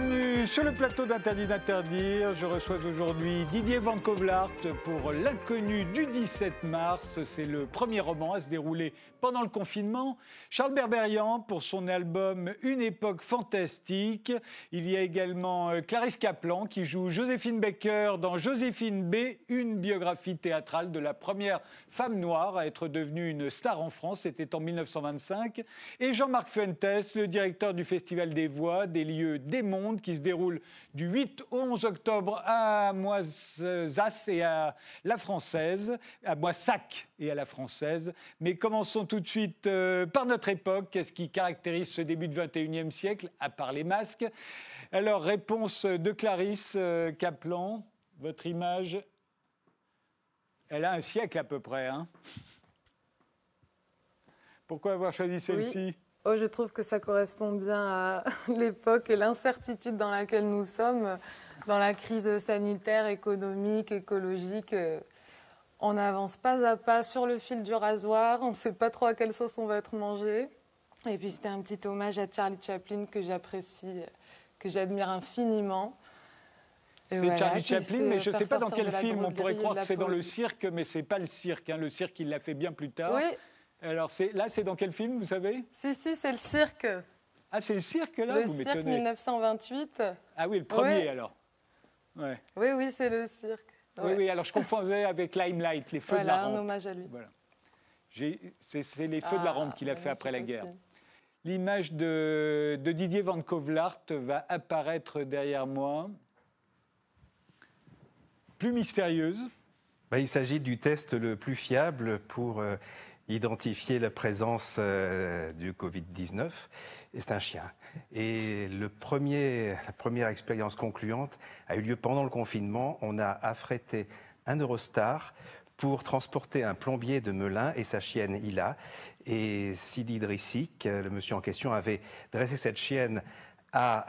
Bienvenue sur le plateau d'Interdit d'interdire. Je reçois aujourd'hui Didier Van Kovlart pour L'inconnu du 17 mars. C'est le premier roman à se dérouler pendant le confinement. Charles Berberian pour son album Une époque fantastique. Il y a également euh, Clarisse Kaplan qui joue Joséphine Baker dans Joséphine B, une biographie théâtrale de la première femme noire à être devenue une star en France. C'était en 1925. Et Jean-Marc Fuentes, le directeur du Festival des Voix, des lieux des Monde qui se déroule du 8 au 11 octobre à Moisas et à la Française, à Moissac et à la Française. Mais commençons tout de suite euh, par notre époque. Qu'est-ce qui caractérise ce début du 21e siècle, à part les masques? Alors, réponse de Clarisse euh, Kaplan. Votre image, elle a un siècle à peu près. Hein Pourquoi avoir choisi celle-ci? Oh, je trouve que ça correspond bien à l'époque et l'incertitude dans laquelle nous sommes, dans la crise sanitaire, économique, écologique. On n'avance pas à pas sur le fil du rasoir, on ne sait pas trop à quelle sauce on va être mangé. Et puis c'était un petit hommage à Charlie Chaplin que j'apprécie, que j'admire infiniment. C'est Charlie Chaplin, mais je ne sais pas dans quel film. On pourrait croire que c'est dans le cirque, mais c'est pas le cirque. Hein. Le cirque, il l'a fait bien plus tard. Oui, alors là, c'est dans quel film, vous savez? Si, si, c'est le cirque. Ah, c'est le cirque, là Le cirque 1928. Ah oui, le premier, alors. Ouais. Oui, oui, c'est le cirque. Oui, oui, alors je confondais avec Limelight, les feux de la rampe. un hommage à lui. Voilà. C'est les feux de la rampe qu'il a fait après la guerre. L'image de, de, Didier Van Kovlart va apparaître derrière moi. Plus mystérieuse. Bah, il s'agit du test le plus fiable pour euh, identifier la présence euh, du Covid-19, et c'est un chien. Et le premier, la première expérience concluante a eu lieu pendant le confinement. On a affrété un Eurostar pour transporter un plombier de Melun et sa chienne Ila. Et Sidi Drissik, le monsieur en question, avait dressé cette chienne à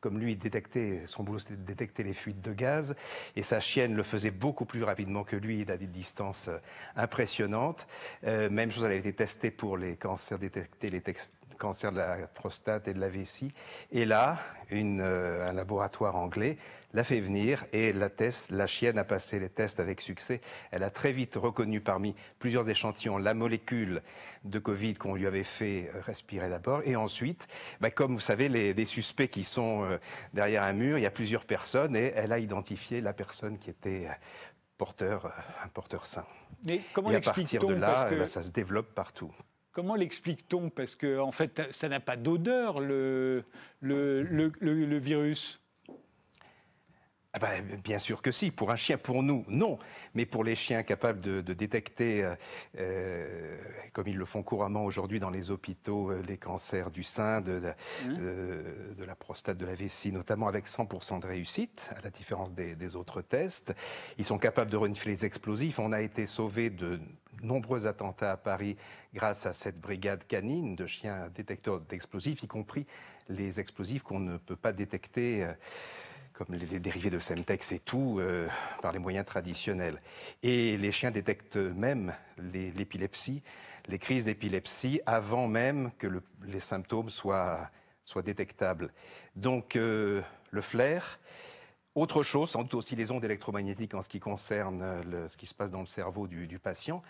comme lui, détectait, son boulot c'était de détecter les fuites de gaz, et sa chienne le faisait beaucoup plus rapidement que lui, à des distances euh, impressionnantes. Euh, même chose, elle avait été testée pour les cancers, détecter les, cancer de la prostate et de la vessie. Et là, une, euh, un laboratoire anglais l'a fait venir et la, test, la chienne a passé les tests avec succès. Elle a très vite reconnu parmi plusieurs échantillons la molécule de Covid qu'on lui avait fait euh, respirer d'abord. Et ensuite, bah, comme vous savez, les, les, suspects qui sont euh, derrière un mur, il y a plusieurs personnes et elle a identifié la personne qui était porteur, un porteur sain. Mais comment et à partir de là, bah, ça se développe partout. Comment l'explique-t-on? Parce que en fait, ça n'a pas d'odeur, le, le, le, virus. Ah bah, bien sûr que si. Pour un chien, pour nous, non. Mais pour les chiens capables de, détecter, euh, euh, comme ils le font couramment aujourd'hui dans les hôpitaux, euh, les cancers du sein, de, hein? de, la prostate, de la vessie, notamment avec 100% de réussite, à la différence des, des, autres tests. Ils sont capables de renifler les explosifs. On a été sauvé de nombreux attentats à Paris grâce à cette brigade canine de chiens détecteurs d'explosifs, y compris les explosifs qu'on ne peut pas détecter. Euh, comme les, dérivés de Semtex et tout, euh, par les moyens traditionnels. Et les chiens détectent même l'épilepsie, les, crises d'épilepsie, avant même que les symptômes soient, détectables. Donc, euh, le flair, autre chose, sans doute aussi les ondes électromagnétiques en ce qui concerne euh, ce qui se passe dans le cerveau du, patient.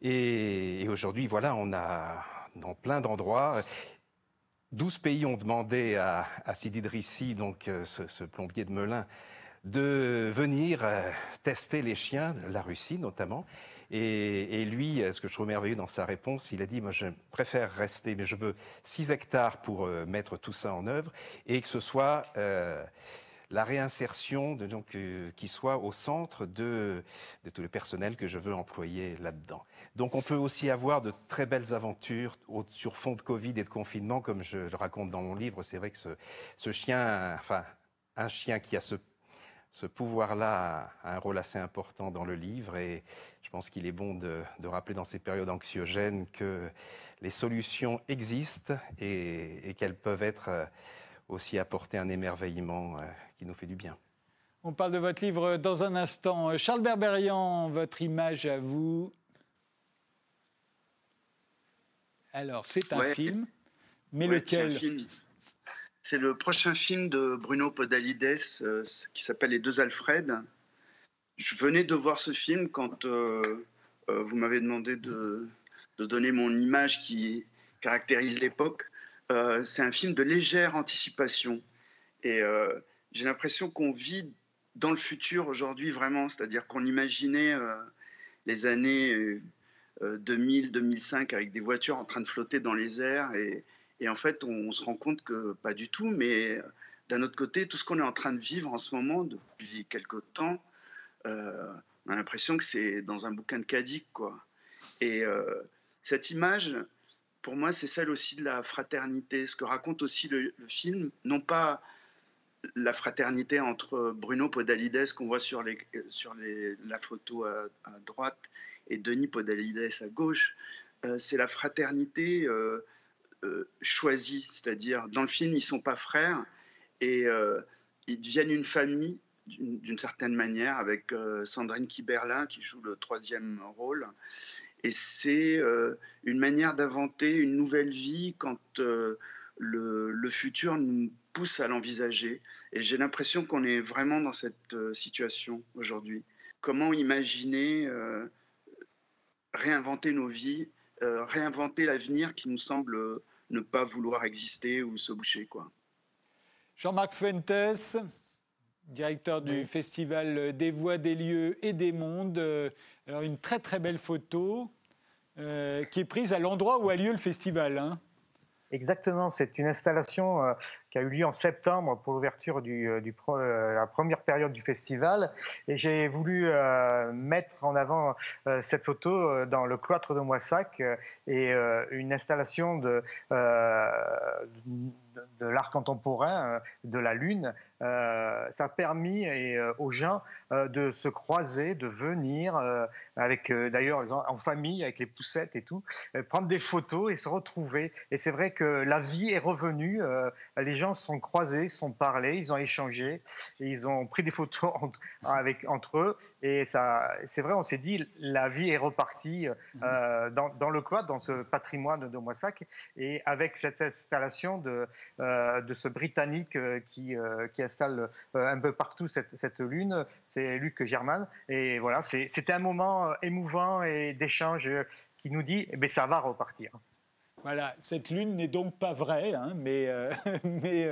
Et, aujourd'hui, voilà, on a dans plein d'endroits. 12 pays ont demandé à, Sidi Drissi, donc euh, ce, plombier de Melun, de venir euh, tester les chiens, la Russie notamment. Et, lui, ce que je trouve merveilleux dans sa réponse, il a dit, moi je préfère rester, mais je veux 6 hectares pour mettre tout ça en œuvre, et que ce soit la réinsertion de, euh, qui soit au centre de, tout le personnel que je veux employer là-dedans. Donc on peut aussi avoir de très belles aventures sur fond de Covid et de confinement, comme je, le raconte dans mon livre. C'est vrai que ce, chien, enfin un chien qui a ce, pouvoir-là a un rôle assez important dans le livre et je pense qu'il est bon de, de, rappeler dans ces périodes anxiogènes que les solutions existent et, et qu'elles peuvent être euh, aussi apporter un émerveillement euh, qui nous fait du bien. On parle de votre livre dans un instant. Charles Berberian, votre image à vous. Alors, c'est un film, mais lequel? C'est le prochain film de Bruno Podalides euh, qui s'appelle Les deux Alfred. Je venais de voir ce film quand euh, euh, vous m'avez demandé de, donner mon image qui caractérise l'époque. c'est un film de légère anticipation. Et j'ai l'impression qu'on vit dans le futur aujourd'hui vraiment, c'est-à-dire qu'on imaginait les années 2000-2005 avec des voitures en train de flotter dans les airs et, en fait, on, se rend compte que pas du tout, mais d'un autre côté, tout ce qu'on est en train de vivre en ce moment depuis quelque temps, euh, on a l'impression que c'est dans un bouquin de Kadik, quoi. Et euh, cette image, pour moi, c'est celle aussi de la fraternité, ce que raconte aussi le, film, non pas la fraternité entre Bruno Podalides qu'on voit sur, la photo à, droite et Denis Podalides à gauche, euh, c'est la fraternité euh, choisis, c'est-à-dire dans le film ils sont pas frères et euh, ils deviennent une famille d'une certaine manière avec euh, Sandrine Kiberlin qui joue le troisième rôle. Et c'est une manière d'inventer une nouvelle vie quand le, le, futur nous pousse à l'envisager. Et j'ai l'impression qu'on est vraiment dans cette situation aujourd'hui. Comment imaginer réinventer nos vies, réinventer l'avenir qui nous semble ne pas vouloir exister ou se boucher. Quoi. Jean-Marc Fuentes, directeur du Festival des Voix, des Lieux et des Mondes. Euh, alors une très très belle photo euh, qui est prise à l'endroit où a lieu le festival. Hein. Exactement, c'est une installation euh, qui a eu lieu en septembre pour l'ouverture du, du la première période du festival. Et j'ai voulu mettre en avant cette photo dans le cloître de Moissac et une installation de, de l'art contemporain, de la Lune, euh, ça a permis euh, aux gens euh, de se croiser, de venir, avec d'ailleurs en famille, avec les poussettes et tout, prendre des photos et se retrouver. Et c'est vrai que la vie est revenue. les gens se sont croisés, se sont parlés, ils ont échangé, et ils ont pris des photos entre, avec, entre eux. Et ça, c'est vrai, on s'est dit, la vie est repartie dans, dans, le quad, dans ce patrimoine de Moissac, et avec cette installation de, de ce Britannique qui, qui a installe euh, un peu partout cette, lune, c'est Luc Germain. Et voilà, c'était un moment euh, émouvant et d'échange euh, qui nous dit, eh ben, ça va repartir. Voilà, cette lune n'est donc pas vraie, hein, mais, mais,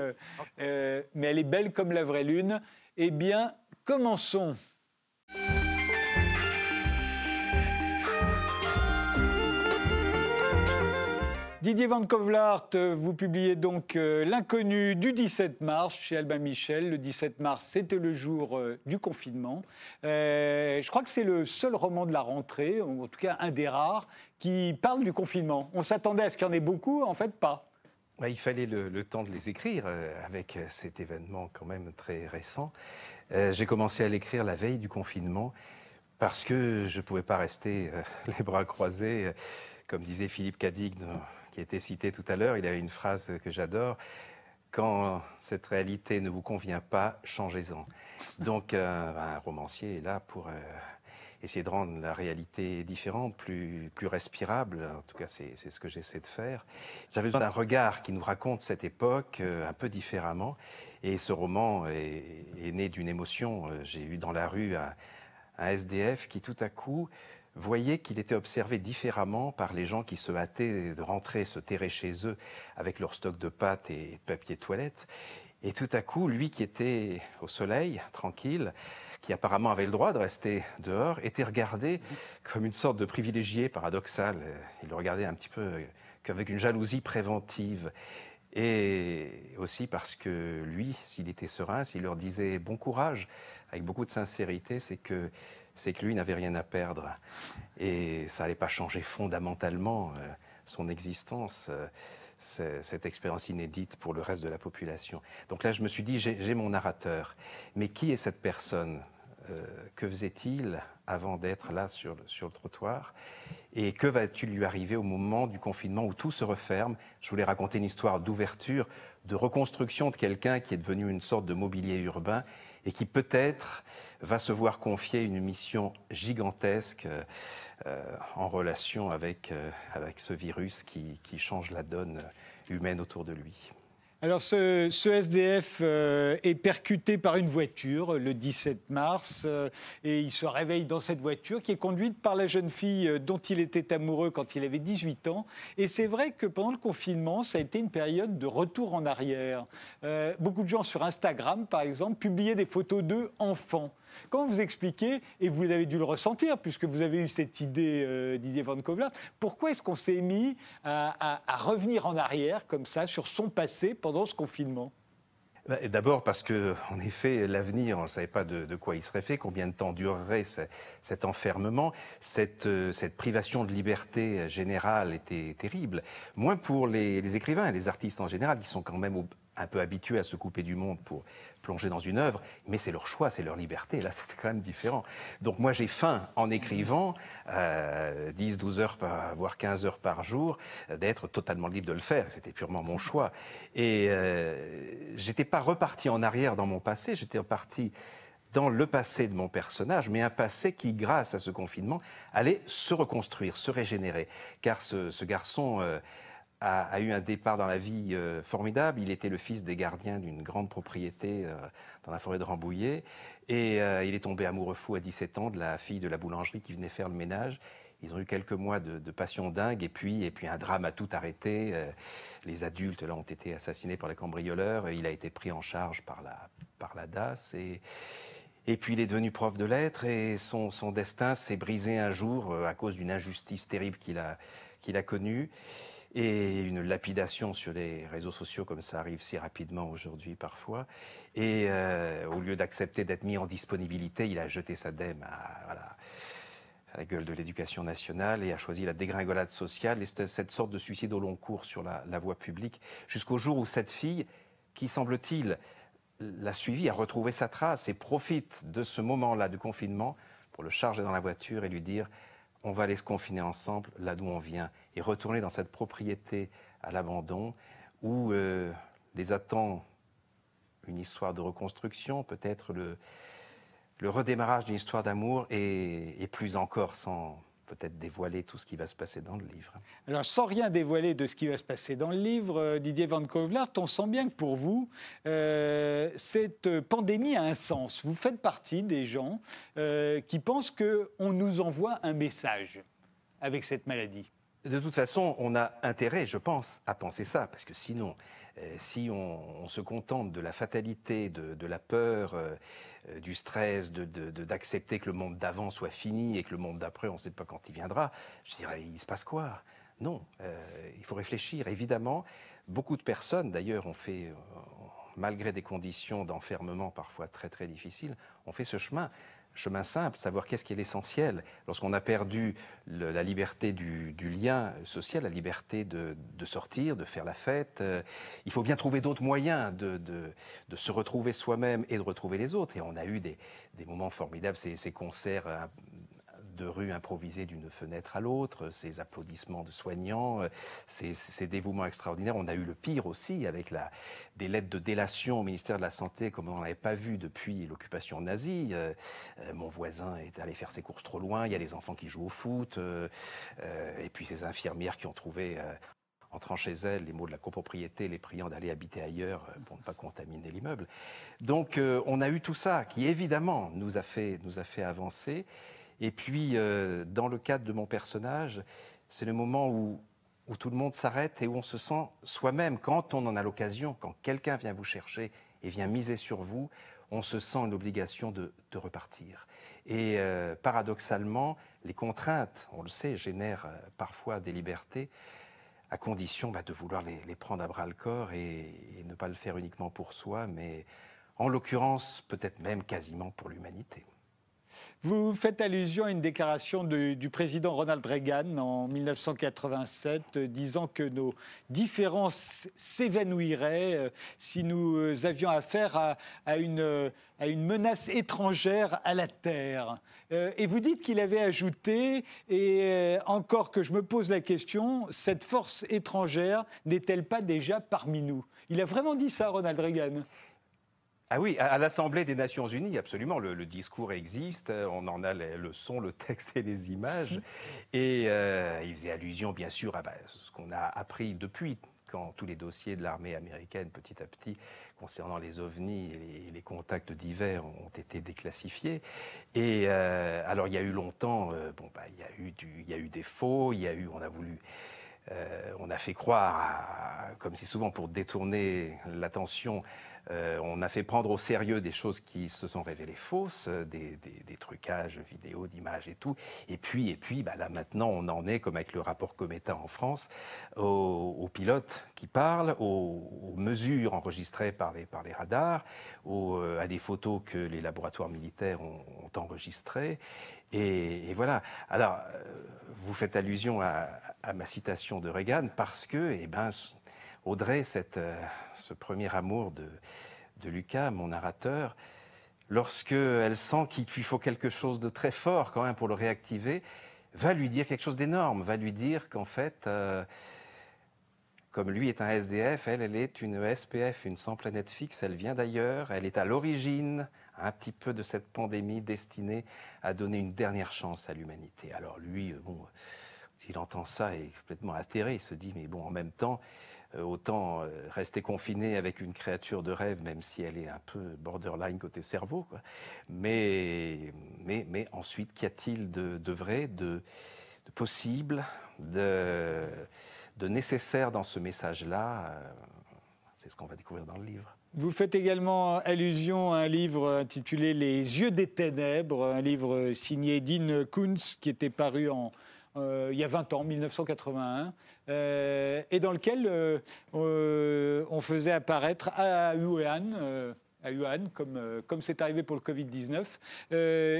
mais elle est belle comme la vraie lune. Eh bien, commençons. Didier Van Kovlart, vous publiez donc euh, L'inconnu du 17 mars chez Albin Michel. Le 17 mars, c'était le jour euh, du confinement. Euh, je crois que c'est le seul roman de la rentrée, en tout cas un des rares, qui parle du confinement. On s'attendait à ce qu'il y en ait beaucoup, en fait pas. il fallait le, temps de les écrire avec cet événement quand même très récent. J'ai commencé à l'écrire la veille du confinement parce que je ne pouvais pas rester les bras croisés, comme disait Philippe Cadic qui a été cité tout à l'heure, il avait une phrase que j'adore. Quand cette réalité ne vous convient pas, changez-en. Donc, euh, un romancier est là pour euh, essayer de rendre la réalité différente, plus, plus respirable. En tout cas, c'est ce que j'essaie de faire. J'avais besoin d'un regard qui nous raconte cette époque euh, un peu différemment. Et ce roman est, né d'une émotion. J'ai eu dans la rue un SDF qui, tout à coup, voyait qu'il était observé différemment par les gens qui se hâtaient de rentrer, se terrer chez eux avec leur stock de pâtes et de papier toilette. Et tout à coup, lui qui était au soleil, tranquille, qui apparemment avait le droit de rester dehors, était regardé comme une sorte de privilégié paradoxal. Il le regardait un petit peu qu'avec une jalousie préventive. Et aussi parce que lui, s'il était serein, s'il leur disait bon courage, avec beaucoup de sincérité, c'est que c'est que lui n'avait rien à perdre. Et ça n'allait pas changer fondamentalement euh, son existence, euh, cette expérience inédite pour le reste de la population. Donc là, je me suis dit, j'ai mon narrateur. Mais qui est cette personne euh, Que faisait-il avant d'être là sur, sur le trottoir? Et que va-t-il lui arriver au moment du confinement où tout se referme? Je voulais raconter une histoire d'ouverture, de reconstruction de quelqu'un qui est devenu une sorte de mobilier urbain et qui peut-être va se voir confier une mission gigantesque euh, en relation avec, euh, ce virus qui, change la donne humaine autour de lui. Alors ce, SDF euh, est percuté par une voiture le 17 mars euh, et il se réveille dans cette voiture qui est conduite par la jeune fille euh, dont il était amoureux quand il avait 18 ans. Et c'est vrai que pendant le confinement, ça a été une période de retour en arrière. beaucoup de gens sur Instagram, par exemple, publiaient des photos d'eux enfants. Comment vous expliquez, et vous avez dû le ressentir puisque vous avez eu cette idée, euh, Didier Van Kovlar, pourquoi est-ce qu'on s'est mis à, revenir en arrière comme ça sur son passé pendant ce confinement? Bah, D'abord parce que, en effet, l'avenir, on ne savait pas de, quoi il serait fait, combien de temps durerait cet enfermement. Cette, euh, cette, privation de liberté générale était terrible. Moins pour les, les, écrivains et les artistes en général, qui sont quand même un peu habitués à se couper du monde pour plonger dans une œuvre, mais c'est leur choix, c'est leur liberté. Là, c'était quand même différent. Donc moi, j'ai faim en écrivant, 10, euh, 12 heures, par, voire 15 heures par jour, d'être totalement libre de le faire. C'était purement mon choix. Et euh, j'étais pas reparti en arrière dans mon passé, j'étais reparti dans le passé de mon personnage, mais un passé qui, grâce à ce confinement, allait se reconstruire, se régénérer. Car ce, garçon... Euh, a, eu un départ dans la vie euh, formidable. Il était le fils des gardiens d'une grande propriété euh, dans la forêt de Rambouillet. Et euh, il est tombé amoureux fou à 17 ans de la fille de la boulangerie qui venait faire le ménage. Ils ont eu quelques mois de, passion dingue et puis, et puis un drame a tout arrêté. les adultes là, ont été assassinés par les cambrioleurs. Il a été pris en charge par la, par la DAS. Et, et puis il est devenu prof de lettres et son, son destin s'est brisé un jour à cause d'une injustice terrible qu'il a, qu'il a connue et une lapidation sur les réseaux sociaux comme ça arrive si rapidement aujourd'hui parfois. Et euh, au lieu d'accepter d'être mis en disponibilité, il a jeté sa dème à, la gueule de l'éducation nationale et a choisi la dégringolade sociale et cette sorte de suicide au long cours sur la, la voie publique jusqu'au jour où cette fille, qui semble-t-il l'a suivi, a retrouvé sa trace et profite de ce moment-là de confinement pour le charger dans la voiture et lui dire on va aller se confiner ensemble là d'où on vient et retourner dans cette propriété à l'abandon où euh, les attend une histoire de reconstruction, peut-être le, redémarrage d'une histoire d'amour et, plus encore sans, peut-être dévoiler tout ce qui va se passer dans le livre. Alors, sans rien dévoiler de ce qui va se passer dans le livre, euh, Didier Van Kovlart, on sent bien que pour vous, euh, cette pandémie a un sens. Vous faites partie des gens euh, qui pensent qu'on nous envoie un message avec cette maladie. De toute façon, on a intérêt, je pense, à penser ça, parce que sinon, si on, se contente de la fatalité, de, la peur, euh, du stress, d'accepter de, que le monde d'avant soit fini et que le monde d'après, on ne sait pas quand il viendra, je dirais, il se passe quoi? Non, euh, il faut réfléchir. Évidemment, beaucoup de personnes, d'ailleurs, ont fait, euh, malgré des conditions d'enfermement parfois très très difficiles, ont fait ce chemin chemin simple, savoir qu'est-ce qui est l'essentiel. Lorsqu'on a perdu la liberté du, lien social, la liberté de, sortir, de faire la fête, euh, il faut bien trouver d'autres moyens de, se retrouver soi-même et de retrouver les autres. Et on a eu des, moments formidables, ces, concerts euh, de rue improvisée d'une fenêtre à l'autre, ces applaudissements de soignants, euh, ces, dévouements extraordinaires. On a eu le pire aussi avec la, des lettres de délation au ministère de la Santé comme on n'avait pas vu depuis l'occupation nazie. Euh, euh, mon voisin est allé faire ses courses trop loin, il y a des enfants qui jouent au foot, et puis ces infirmières qui ont trouvé entrant chez elles, les mots de la copropriété, les priant d'aller habiter ailleurs pour ne pas contaminer l'immeuble. Donc on a eu tout ça qui évidemment nous a fait, nous a fait avancer. Et puis, euh, dans le cadre de mon personnage, c'est le moment où, tout le monde s'arrête et où on se sent soi-même, quand on en a l'occasion, quand quelqu'un vient vous chercher et vient miser sur vous, on se sent l'obligation de, repartir. Et euh, paradoxalement, les contraintes, on le sait, génèrent euh, parfois des libertés, à condition bah, de vouloir les, prendre à bras le corps et, et ne pas le faire uniquement pour soi, mais en l'occurrence, peut-être même quasiment pour l'humanité. Vous faites allusion à une déclaration du président Ronald Reagan en 1987 euh, disant que nos différences s'évanouiraient euh, si nous euh, avions affaire à, une, à une, menace étrangère à la Terre. et vous dites qu'il avait ajouté, et encore que je me pose la question, cette force étrangère n'est-elle pas déjà parmi nous? Il a vraiment dit ça, Ronald Reagan? Ah oui, à, l'Assemblée des Nations Unies, absolument, le, discours existe, on en a le son, le texte et les images. Et euh, il faisait allusion, bien sûr, à bah, ce qu'on a appris depuis quand tous les dossiers de l'armée américaine, petit à petit, concernant les ovnis et les, contacts divers ont été déclassifiés. Et alors, il y a eu longtemps, bon, bah, il, y a eu il y a eu des faux, il y a eu, on a voulu euh, on a fait croire, comme c'est souvent pour détourner l'attention, euh, on a fait prendre au sérieux des choses qui se sont révélées fausses, euh, des, trucages vidéo, d'images et tout. Et puis, et puis bah là maintenant, on en est, comme avec le rapport Cometa en France, aux, pilotes qui parlent, aux, mesures enregistrées par les, radars, à des photos que les laboratoires militaires ont, enregistrées. Et, et, voilà. Alors, vous faites allusion à, ma citation de Reagan parce que, eh ben, Audrey, cette, euh, ce premier amour de, de Lucas, mon narrateur, lorsqu'elle sent qu'il lui faut quelque chose de très fort quand même pour le réactiver, va lui dire quelque chose d'énorme, va lui dire qu'en fait, euh, comme lui est un SDF, elle, elle est une SPF, une sans planète fixe, elle vient d'ailleurs, elle est à l'origine un petit peu de cette pandémie destinée à donner une dernière chance à l'humanité. Alors lui, euh, bon, il entend ça, il est complètement atterré, il se dit, mais bon, en même temps, autant euh, rester confiné avec une créature de rêve, même si elle est un peu borderline côté cerveau. Mais, mais, mais ensuite, qu'y a-t-il de, vrai, de, possible, de, de nécessaire dans ce message-là C'est ce qu'on va découvrir dans le livre. Vous faites également allusion à un livre intitulé Les yeux des ténèbres, un livre signé Dean Kuntz qui était paru en, euh, il y a 20 ans, 1981, euh, et dans lequel euh, on faisait apparaître à Wuhan, à Wuhan, comme comme c'est arrivé pour le Covid-19,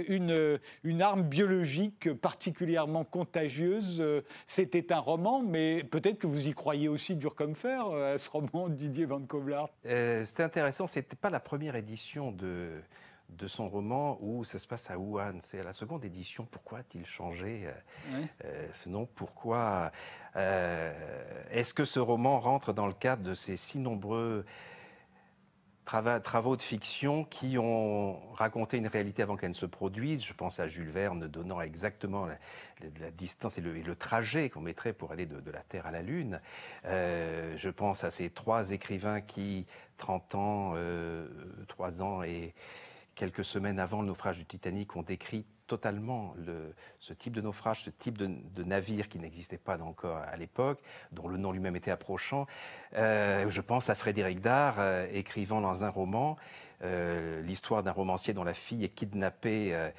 une, une arme biologique particulièrement contagieuse. C'était un roman, mais peut-être que vous y croyez aussi dur comme fer, à ce roman de Didier Van Kovlart. C'était intéressant, ce n'était pas la première édition de de son roman où ça se passe à Wuhan. C'est à la seconde édition. Pourquoi a-t-il changé euh, euh, ce nom? Pourquoi euh, Est-ce que ce roman rentre dans le cadre de ces si nombreux travaux de fiction qui ont raconté une réalité avant qu'elle ne se produise? Je pense à Jules Verne donnant exactement la, distance et le, trajet qu'on mettrait pour aller de, la Terre à la Lune. je pense à ces trois écrivains qui, 30 ans, 3 ans et quelques semaines avant le naufrage du Titanic, ont décrit totalement ce type de naufrage, ce type de, navire qui n'existait pas encore à l'époque, dont le nom lui-même était approchant. Euh, je pense à Frédéric Dard, euh, écrivant dans un roman euh, l'histoire d'un romancier dont la fille est kidnappée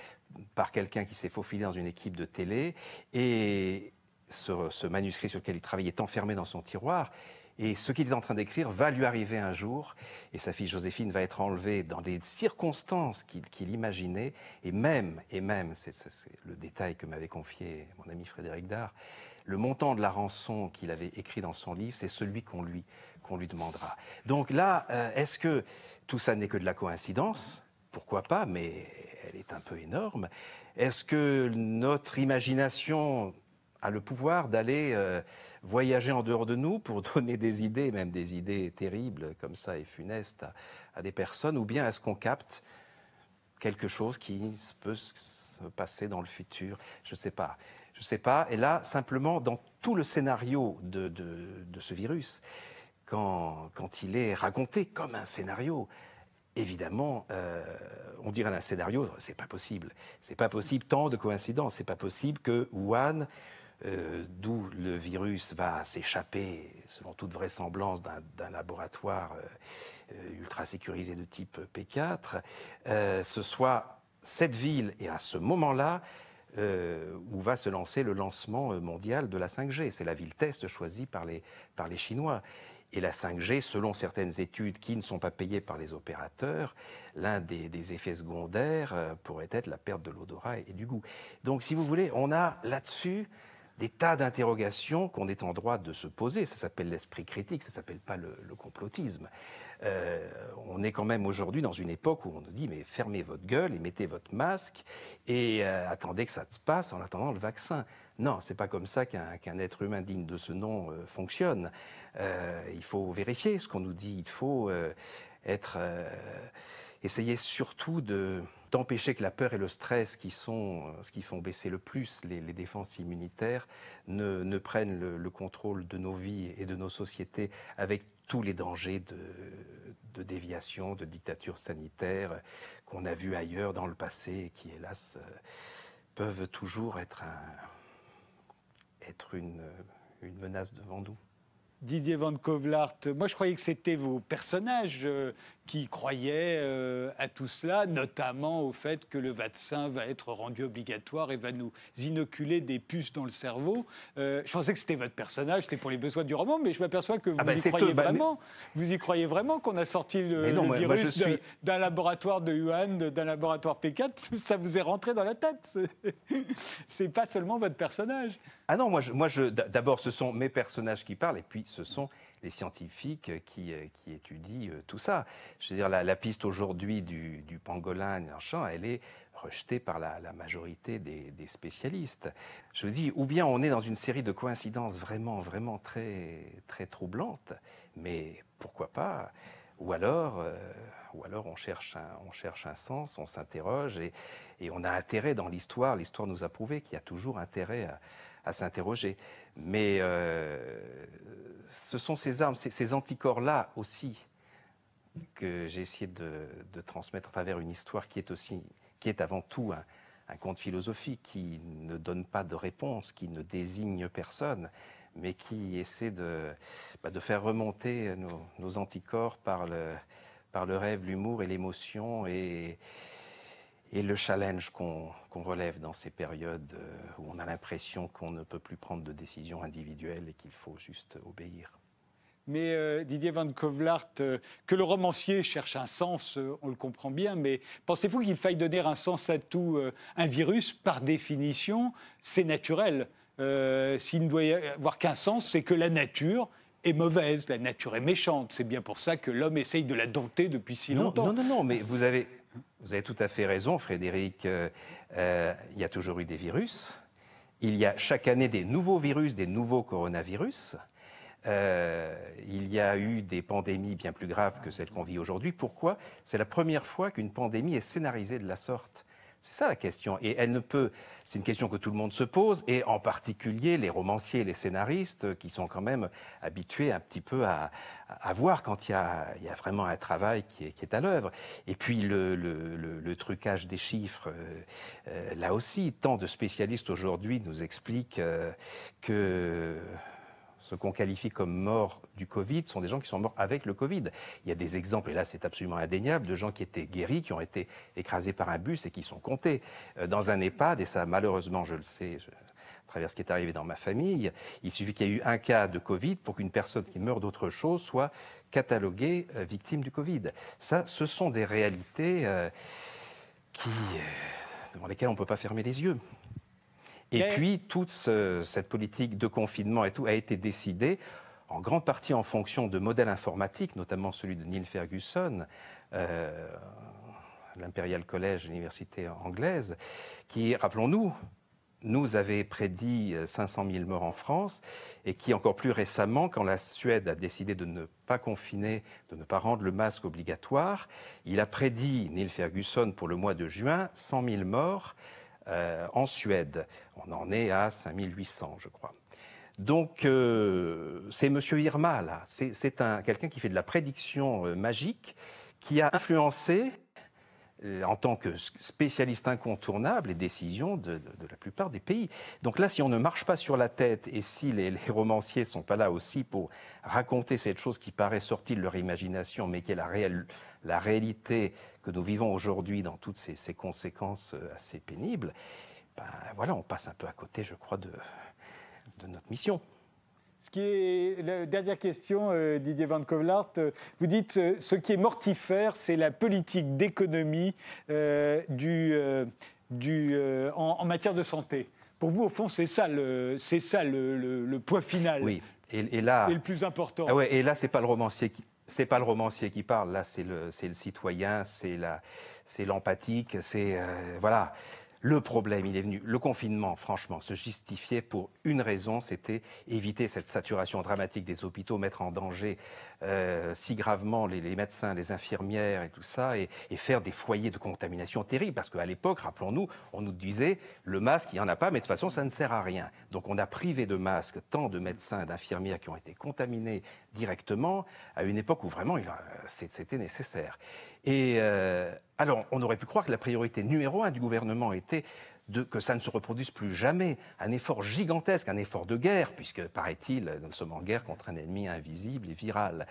par quelqu'un qui s'est faufilé dans une équipe de télé. Et ce, ce manuscrit sur lequel il travaillait est enfermé dans son tiroir. Et ce qu'il est en train d'écrire va lui arriver un jour, et sa fille Joséphine va être enlevée dans des circonstances qu'il imaginait, et même, et même, c'est le détail que m'avait confié mon ami Frédéric Dard, le montant de la rançon qu'il avait écrit dans son livre, c'est celui qu'on lui, lui demandera. Donc là, euh, est-ce que tout ça n'est que de la coïncidence? Pourquoi pas, mais elle est un peu énorme. Est-ce que notre imagination a le pouvoir d'aller euh, voyager en dehors de nous pour donner des idées, même des idées terribles comme ça et funestes à, des personnes, ou bien est-ce qu'on capte quelque chose qui peut se passer dans le futur? Je ne sais pas. Je ne sais pas. Et là, simplement, dans tout le scénario de, ce virus, quand, il est raconté comme un scénario, évidemment, euh, on dirait un scénario, c'est pas possible. C'est pas possible tant de coïncidences. C'est pas possible que Wuhan euh, d'où le virus va s'échapper, selon toute vraisemblance, d'un laboratoire euh, euh, ultra sécurisé de type P4, ce soit cette ville et à ce moment-là où va se lancer le lancement mondial de la 5G. C'est la ville test choisie par les, par les Chinois. Et la 5G, selon certaines études qui ne sont pas payées par les opérateurs, l'un des, des, effets secondaires pourrait être la perte de l'odorat et du goût. Donc, si vous voulez, on a là-dessus des tas d'interrogations qu'on est en droit de se poser. Ça s'appelle l'esprit critique, ça s'appelle pas le, complotisme. Euh, on est quand même aujourd'hui dans une époque où on nous dit mais fermez votre gueule et mettez votre masque et euh, attendez que ça se passe en attendant le vaccin. Non, c'est pas comme ça qu'un être humain digne de ce nom euh, fonctionne. il faut vérifier ce qu'on nous dit. Il faut être essayait surtout d'empêcher que la peur et le stress, qui sont ce qui font baisser le plus les, défenses immunitaires, ne, prennent le, contrôle de nos vies et de nos sociétés avec tous les dangers de, déviation, de dictature sanitaire qu'on a vu ailleurs dans le passé et qui, hélas, peuvent toujours être, une menace devant nous. Didier Van Kovlart, moi je croyais que c'était vos personnages euh, qui croyaient euh, à tout cela, notamment au fait que le vaccin va être rendu obligatoire et va nous inoculer des puces dans le cerveau. Euh, je pensais que c'était votre personnage, c'était pour les besoins du roman, mais je m'aperçois que vous, ah bah, y croyez bah, vraiment. Vous y croyez vraiment qu'on a sorti le, virus d'un laboratoire de Wuhan, d'un laboratoire P4 Ça vous est rentré dans la tête C'est pas seulement votre personnage. Ah non, moi, moi je, d'abord, ce sont mes personnages qui parlent, et puis ce sont les scientifiques qui, euh, étudient euh, tout ça. Je veux dire, la, piste aujourd'hui du, du, pangolin champ, elle est rejetée par la, majorité des, spécialistes. Je dis, ou bien on est dans une série de coïncidences vraiment, vraiment très, très troublantes, mais pourquoi pas? Ou alors, euh, ou alors on, cherche un, on cherche un sens, on s'interroge et, et, on a intérêt dans l'histoire. L'histoire nous a prouvé qu'il y a toujours intérêt à, à s'interroger. Mais euh, ce sont ces armes, ces, anticorps-là aussi que j'ai essayé de, transmettre à travers une histoire qui est aussi, qui est avant tout un, conte philosophique, qui ne donne pas de réponse, qui ne désigne personne, mais qui essaie de, bah, faire remonter nos, anticorps par le, par le rêve, l'humour et l'émotion et le challenge qu'on relève dans ces périodes euh, où on a l'impression qu'on ne peut plus prendre de décisions individuelles et qu'il faut juste obéir. Mais euh, Didier Van Kovlart, euh, que le romancier cherche un sens, on le comprend bien, mais pensez-vous qu'il faille donner un sens à tout Un virus, par définition, c'est naturel. S'il ne doit y avoir qu'un sens, c'est que la nature est mauvaise, la nature est méchante. C'est bien pour ça que l'homme essaye de la dompter depuis si longtemps. Non, non, non, mais vous avez, vous avez tout à fait raison, Frédéric. Euh, euh, il y a toujours eu des virus. Il y a chaque année des nouveaux virus, des nouveaux coronavirus. Euh, il y a eu des pandémies bien plus graves que celles qu'on vit aujourd'hui. Pourquoi? C'est la première fois qu'une pandémie est scénarisée de la sorte. C'est ça la question. Et elle ne peut. C'est une question que tout le monde se pose, et en particulier les romanciers les scénaristes qui sont quand même habitués un petit peu à, voir quand il y, a, vraiment un travail qui est, à l'œuvre. Et puis le, trucage des chiffres, euh, euh, là aussi, tant de spécialistes aujourd'hui nous expliquent euh, que ce qu'on qualifie comme morts du Covid sont des gens qui sont morts avec le Covid. Il y a des exemples, et là c'est absolument indéniable, de gens qui étaient guéris, qui ont été écrasés par un bus et qui sont comptés euh, dans un EHPAD, et ça malheureusement je le sais, à travers ce qui est arrivé dans ma famille, il suffit qu'il y ait eu un cas de Covid pour qu'une personne qui meurt d'autre chose soit cataloguée euh, victime du Covid. Ça, ce sont des réalités euh, qui, devant lesquelles on ne peut pas fermer les yeux. Et puis, toute cette politique de confinement et tout a été décidée en grande partie en fonction de modèles informatiques, notamment celui de Neil Ferguson, euh, l'Imperial College, l'université anglaise, qui, rappelons-nous, nous avait prédit 500 euh, 000 morts en France et qui, encore plus récemment, quand la Suède a décidé de ne pas confiner, de ne pas rendre le masque obligatoire, il a prédit, Neil Ferguson, pour le mois de juin, 100 000 morts euh, en Suède. On en est à 5800, je crois. Donc, euh, c'est M. Irma, là. C'est quelqu'un qui fait de la prédiction euh, magique, qui a influencé, en tant que spécialiste incontournable, les décisions de, la plupart des pays. Donc là, si on ne marche pas sur la tête et si les, les romanciers sont pas là aussi pour raconter cette chose qui paraît sortie de leur imagination, mais qui est la réelle la réalité que nous vivons aujourd'hui dans toutes ces, conséquences euh, assez pénibles, ben voilà, on passe un peu à côté, je crois, de, de notre mission. Ce qui est la dernière question, euh, Didier Van Kovlart. Euh, vous dites ce qui est mortifère, c'est la politique d'économie du, du, en, matière de santé. Pour vous, au fond, c'est ça le, c'est ça le, le, point final. Oui. Et, là, et le plus important. Ah ouais, et là, c'est pas le romancier qui, c'est pas le romancier qui parle, là c'est le, citoyen, c'est l'empathique, c'est euh, voilà. Le problème, il est venu. Le confinement, franchement, se justifiait pour une raison, c'était éviter cette saturation dramatique des hôpitaux, mettre en danger euh, si gravement les, médecins, les infirmières et tout ça, et, faire des foyers de contamination terribles. Parce qu'à l'époque, rappelons-nous, on nous disait le masque, il n'y en a pas, mais de toute façon, ça ne sert à rien. Donc on a privé de masques tant de médecins d'infirmières qui ont été contaminés directement à une époque où vraiment c'était nécessaire. Et euh, alors, on aurait pu croire que la priorité numéro un du gouvernement était de, que ça ne se reproduise plus jamais. Un effort gigantesque, un effort de guerre, puisque, paraît-il, nous sommes en guerre contre un ennemi invisible et viral.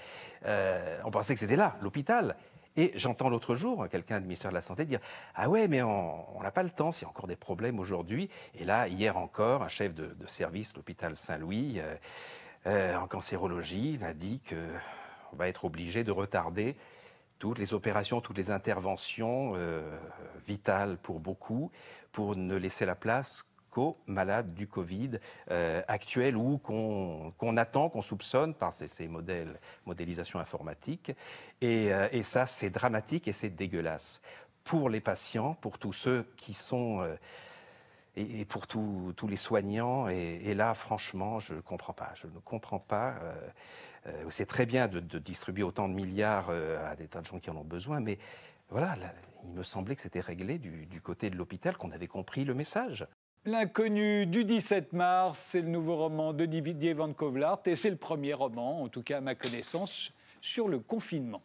Euh, on pensait que c'était là, l'hôpital. Et j'entends l'autre jour quelqu'un du ministère de la Santé dire Ah ouais, mais on n'a pas le temps, a encore des problèmes aujourd'hui. Et là, hier encore, un chef de, service, l'hôpital Saint-Louis, euh, en cancérologie, a dit qu'on va être obligé de retarder toutes les opérations, toutes les interventions euh, vitales pour beaucoup, pour ne laisser la place qu'aux malades du Covid euh, actuels ou qu'on attend, qu'on soupçonne par ces, modèles, modélisation informatique. Et, euh, et ça, c'est dramatique et c'est dégueulasse pour les patients, pour tous ceux qui sont et, pour tous les soignants. Et, là, franchement, je ne comprends pas. Je ne comprends pas. Euh, c'est très bien de, distribuer autant de milliards euh, à des tas de gens qui en ont besoin, mais voilà, il me semblait que c'était réglé du, côté de l'hôpital, qu'on avait compris le message. L'inconnu du 17 mars, c'est le nouveau roman de Didier Van Kovlart et c'est le premier roman, en tout cas à ma connaissance, sur le confinement.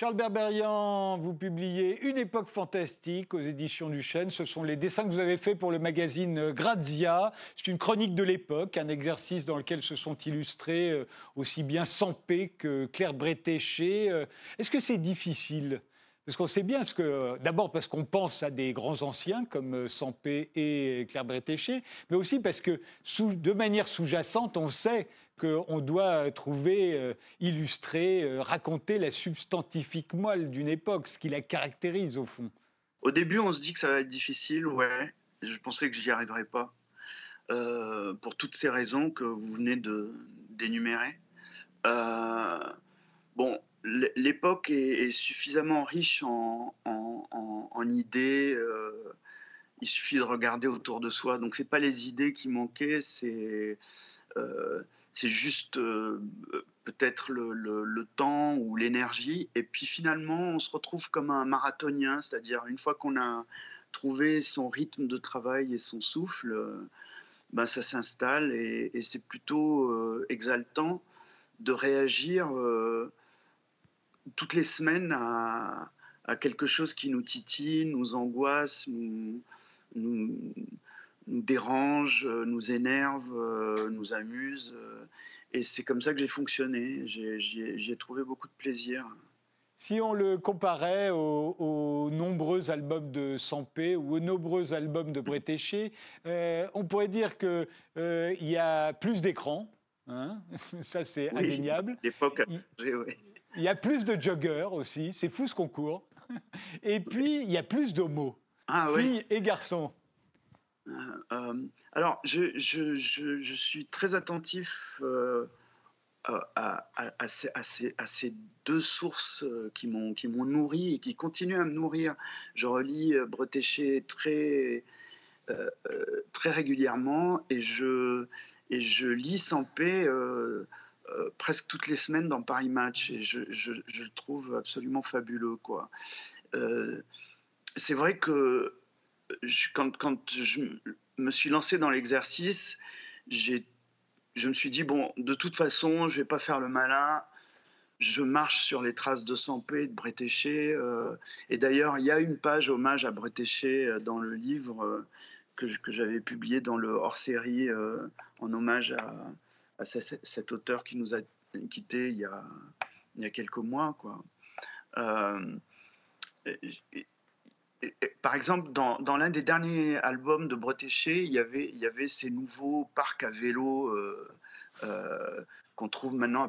Charles Berberian, vous publiez Une époque fantastique aux éditions du Chêne. Ce sont les dessins que vous avez faits pour le magazine Grazia. C'est une chronique de l'époque, un exercice dans lequel se sont illustrés euh, aussi bien Sampé que Claire Bretéché. Euh, est-ce que c'est difficile? Parce qu'on sait bien ce que. D'abord parce qu'on pense à des grands anciens comme euh, Sampé et Claire Bretéché, mais aussi parce que de manière sous-jacente, on sait qu'on doit trouver, euh, illustrer, euh, raconter la substantifique moelle d'une époque, ce qui la caractérise au fond. Au début, on se dit que ça va être difficile, ouais. Je pensais que j'y arriverais pas. pour toutes ces raisons que vous venez d'énumérer. bon, l'époque est, suffisamment riche en, idées. Euh, il suffit de regarder autour de soi. Donc, c'est pas les idées qui manquaient, c'est euh, juste euh, peut-être le, temps ou l'énergie. Et puis finalement, on se retrouve comme un marathonien, c'est-à-dire une fois qu'on a trouvé son rythme de travail et son souffle, ben ça s'installe et, c'est plutôt exaltant de réagir toutes les semaines à, quelque chose qui nous titille, nous angoisse, nous, dérange, nous énerve, nous amuse. Et c'est comme ça que j'ai fonctionné. J'ai trouvé beaucoup de plaisir. Si on le comparait aux, nombreux albums de Sampé ou aux nombreux albums de Bretéché, euh, on pourrait dire qu'il euh, y a plus d'écrans. Hein ça, c'est indéniable. L'époque, oui. Il y a plus de joggers aussi, c'est fou ce concours. Et puis, il y a plus d'homos, ah, filles et garçons. Euh, euh, alors, je, je, je, suis très attentif euh, à, à, ces, à, ces, deux sources qui m'ont nourri et qui continuent à me nourrir. Je relis Bretéché très, très régulièrement et je, et je lis sans paix euh, presque toutes les semaines dans Paris Match et je, le trouve absolument fabuleux. Quoi. Euh, c'est vrai que quand, je me suis lancé dans l'exercice, je me suis dit, bon, de toute façon, je vais pas faire le malin. Je marche sur les traces de Sampé de Bretéché. Euh, et d'ailleurs, il y a une page hommage à Bretéché dans le livre que, que j'avais publié dans le hors-série en hommage à, cet auteur qui nous a quittés il y a, quelques mois. Quoi. Euh, par exemple, dans, l'un des derniers albums de Bretéché, il y avait, ces nouveaux parcs à vélo euh, euh, qu'on trouve maintenant à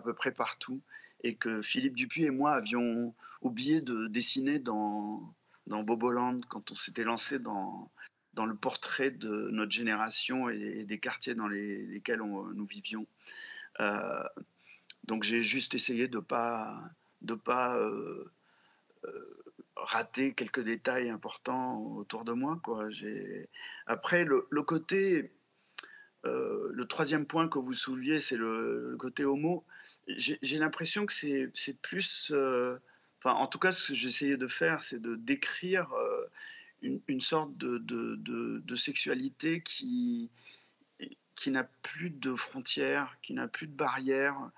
peu, près, partout et que Philippe Dupuis et moi avions oublié de dessiner dans, Boboland quand on s'était lancé dans, le portrait de notre génération et, des quartiers dans lesquels nous vivions. donc j'ai juste essayé de pas de pas rater quelques détails importants autour de moi. Quoi. Après, le, côté, euh, le troisième point que vous souleviez, c'est le, côté homo. J'ai l'impression que c'est plus, euh, en tout cas, ce que j'essayais de faire, c'est de décrire euh, une, sorte de, de, sexualité qui, qui n'a plus de frontières, qui n'a plus de barrières,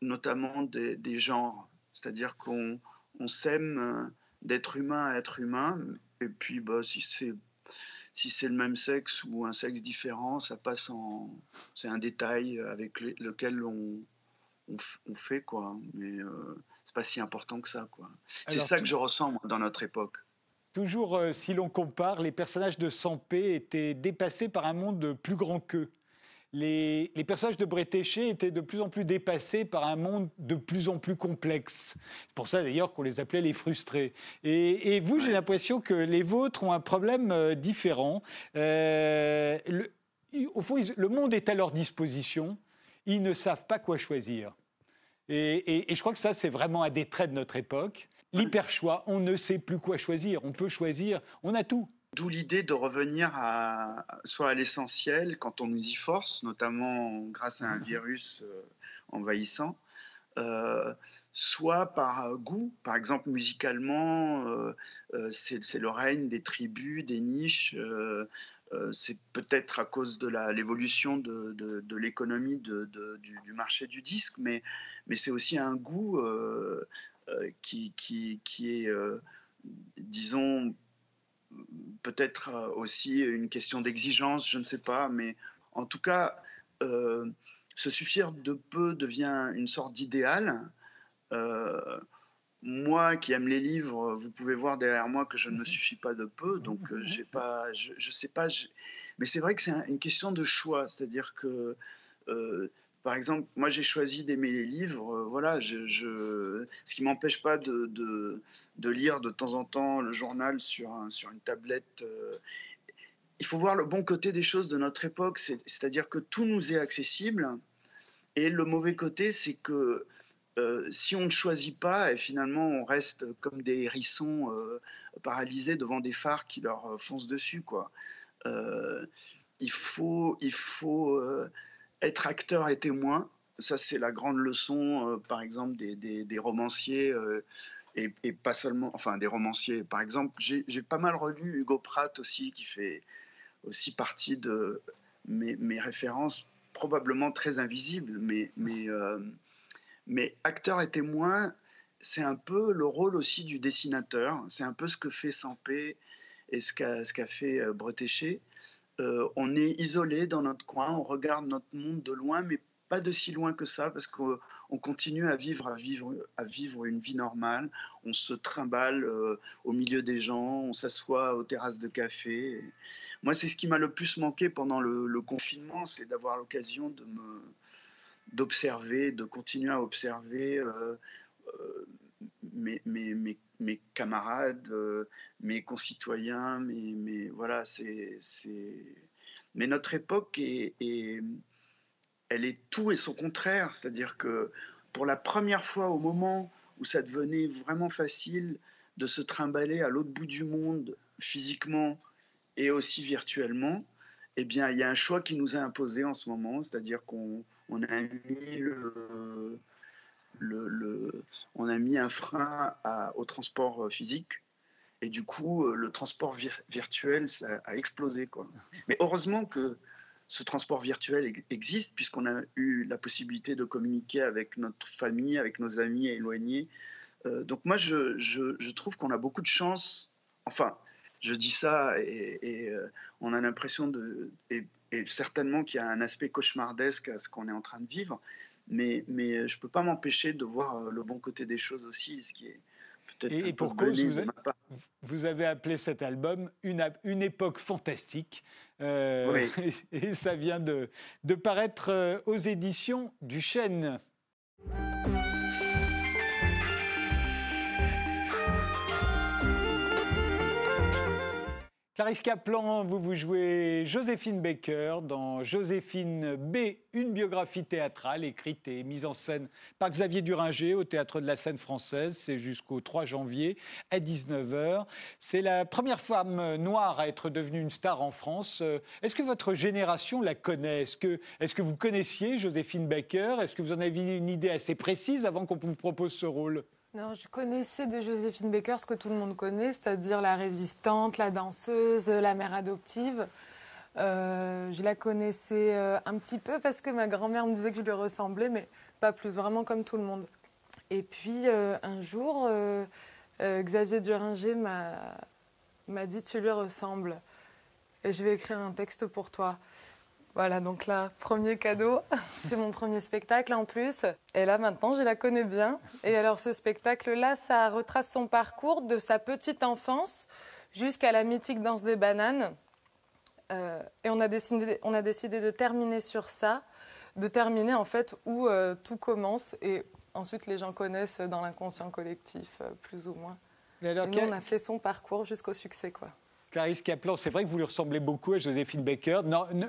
notamment des, des genres. C'est-à-dire qu'on on s'aime euh, d'être humain à être humain. Et puis, bah, si c'est si c'est le même sexe ou un sexe différent, ça passe en. C'est un détail avec lequel on, on, fait, quoi. Mais euh, c'est pas si important que ça, quoi. C'est ça que je ressens dans notre époque. Toujours, euh, si l'on compare, les personnages de Sampé étaient dépassés par un monde plus grand qu'eux les, personnages de Bretéché étaient de plus en plus dépassés par un monde de plus en plus complexe. C'est pour ça d'ailleurs qu'on les appelait les frustrés. Et, vous, j'ai l'impression que les vôtres ont un problème euh, différent. Euh, au fond, le monde est à leur disposition. Ils ne savent pas quoi choisir. Et, et je crois que ça, c'est vraiment un des traits de notre époque. L'hyper-choix, on ne sait plus quoi choisir. On peut choisir, on a tout. D'où l'idée de revenir à, soit à l'essentiel quand on nous y force, notamment grâce à un virus euh, envahissant, euh, soit par goût. Par exemple, musicalement, euh, c'est le règne des tribus, des niches. c'est peut-être à cause de l'évolution de, de, l'économie du, du, marché du disque, mais, mais c'est aussi un goût qui, qui, qui, est, disons, peut-être euh, aussi une question d'exigence, je ne sais pas, mais en tout cas, euh, se suffire de peu devient une sorte d'idéal. Euh, moi qui aime les livres, vous pouvez voir derrière moi que je ne me suffis pas de peu, donc j'ai pas, je, ne sais pas, mais c'est vrai que c'est une question de choix, c'est-à-dire que par exemple, moi j'ai choisi d'aimer les livres, euh, voilà, je, ce qui m'empêche pas de, lire de temps en temps le journal sur, sur une tablette. Euh. il faut voir le bon côté des choses de notre époque, c'est-à-dire que tout nous est accessible, et le mauvais côté, c'est que euh, si on ne choisit pas, et finalement on reste comme des hérissons paralysés devant des phares qui leur foncent dessus, quoi. il faut, il faut être acteur et témoin, ça c'est la grande leçon, euh, par exemple, des, romanciers, euh, et, pas seulement, enfin des romanciers, par exemple, j'ai pas mal relu Hugo Pratt aussi, qui fait aussi partie de mes, références, probablement très invisibles, mais, mais, euh, mais acteur et témoin, c'est un peu le rôle aussi du dessinateur, c'est un peu ce que fait Sampé et ce qu'a fait Bretéché. Euh, on est isolé dans notre coin, on regarde notre monde de loin, mais pas de si loin que ça, parce qu'on continue à vivre, à vivre, à vivre une vie normale. On se trimballe euh, au milieu des gens, on s'assoit aux terrasses de café. Moi, c'est ce qui m'a le plus manqué pendant le, confinement, c'est d'avoir l'occasion de me d'observer, de continuer à observer euh, mes, mes, camarades, euh, mes concitoyens, mes, voilà, c'est, Mais notre époque est, elle est tout et son contraire, c'est-à-dire que pour la première fois, au moment où ça devenait vraiment facile de se trimballer à l'autre bout du monde physiquement et aussi virtuellement, eh bien, il y a un choix qui nous a imposé en ce moment, c'est-à-dire qu'on on a mis le, on a mis un frein au transport euh, physique. Et du coup, euh, le transport virtuel ça a explosé. Mais heureusement que ce transport virtuel existe, puisqu'on a eu la possibilité de communiquer avec notre famille, avec nos amis éloignés. Euh, donc moi, je, trouve qu'on a beaucoup de chance. Enfin, je dis ça et, on a l'impression de... et certainement qu'il y a un aspect cauchemardesque à ce qu'on est en train de vivre mais, mais je ne peux pas m'empêcher de voir euh, le bon côté des choses aussi, ce qui est peut-être. Et, pour cause, vous, vous, avez appelé cet album Une, une époque fantastique. Euh, oui. et, ça vient de, de paraître euh, aux éditions du Chêne. Clarisse Kaplan, vous vous jouez Joséphine Baker dans Joséphine B, une biographie théâtrale écrite et mise en scène par Xavier Duringer au Théâtre de la Scène française. C'est jusqu'au 3 janvier à 19h. C'est la première femme noire à être devenue une star en France. Est-ce que votre génération la connaît? Est-ce que, que vous connaissiez Joséphine Baker? Est-ce que vous en aviez une idée assez précise avant qu'on vous propose ce rôle? Non, je connaissais de Joséphine Baker ce que tout le monde connaît, c'est-à-dire la résistante, la danseuse, la mère adoptive. Euh, je la connaissais euh, un petit peu parce que ma grand-mère me disait que je lui ressemblais, mais pas plus, vraiment comme tout le monde. Et puis euh, un jour, Xavier Duringer m'a dit Tu lui ressembles et je vais écrire un texte pour toi. Voilà, donc là, premier cadeau, c'est mon premier spectacle en plus. Et là, maintenant, je la connais bien. Et alors, ce spectacle-là, ça retrace son parcours de sa petite enfance jusqu'à la mythique danse des bananes. Euh, et on a, décidé, on a décidé de terminer sur ça, de terminer en fait où euh, tout commence et ensuite les gens connaissent dans l'inconscient collectif, euh, plus ou moins. et nous, on a fait son parcours jusqu'au succès, quoi. Clarisse Kaplan, c'est vrai que vous lui ressemblez beaucoup à Joséphine Baker,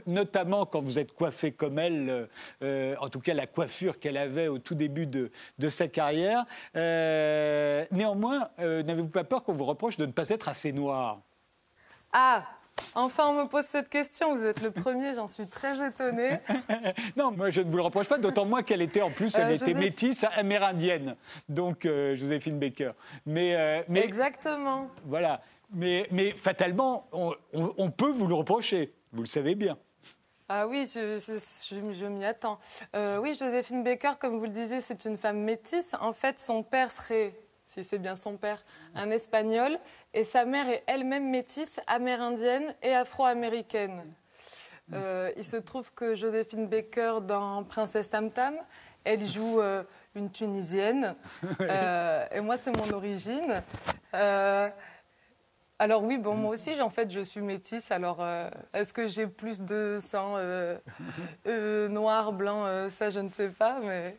notamment quand vous êtes coiffée comme elle, euh, euh, en tout cas la coiffure qu'elle avait au tout début de, sa carrière. Euh, néanmoins, n'avez-vous pas peur qu'on vous reproche de ne pas être assez noire? Ah Enfin, on me pose cette question. Vous êtes le premier, j'en suis très étonnée. non, moi, je ne vous le reproche pas, d'autant moins qu'elle était en plus, elle était métisse amérindienne. Donc, Joséphine Baker. Mais, mais, Exactement. Voilà. Mais, fatalement, on, peut vous le reprocher, vous le savez bien. Ah oui, je, m'y attends. Euh, oui, Joséphine Baker, comme vous le disiez, c'est une femme métisse. En fait, son père serait, si c'est bien son père, un espagnol, et sa mère est elle-même métisse, amérindienne et afro-américaine. Euh, il se trouve que Joséphine Baker, dans Princesse Tam Tam, elle joue euh, une Tunisienne, et moi, c'est mon origine. Alors oui, bon, moi aussi, en fait, je suis métisse. Alors, euh, est-ce que j'ai plus de sang euh, euh, noir, blanc Ça, je ne sais pas, mais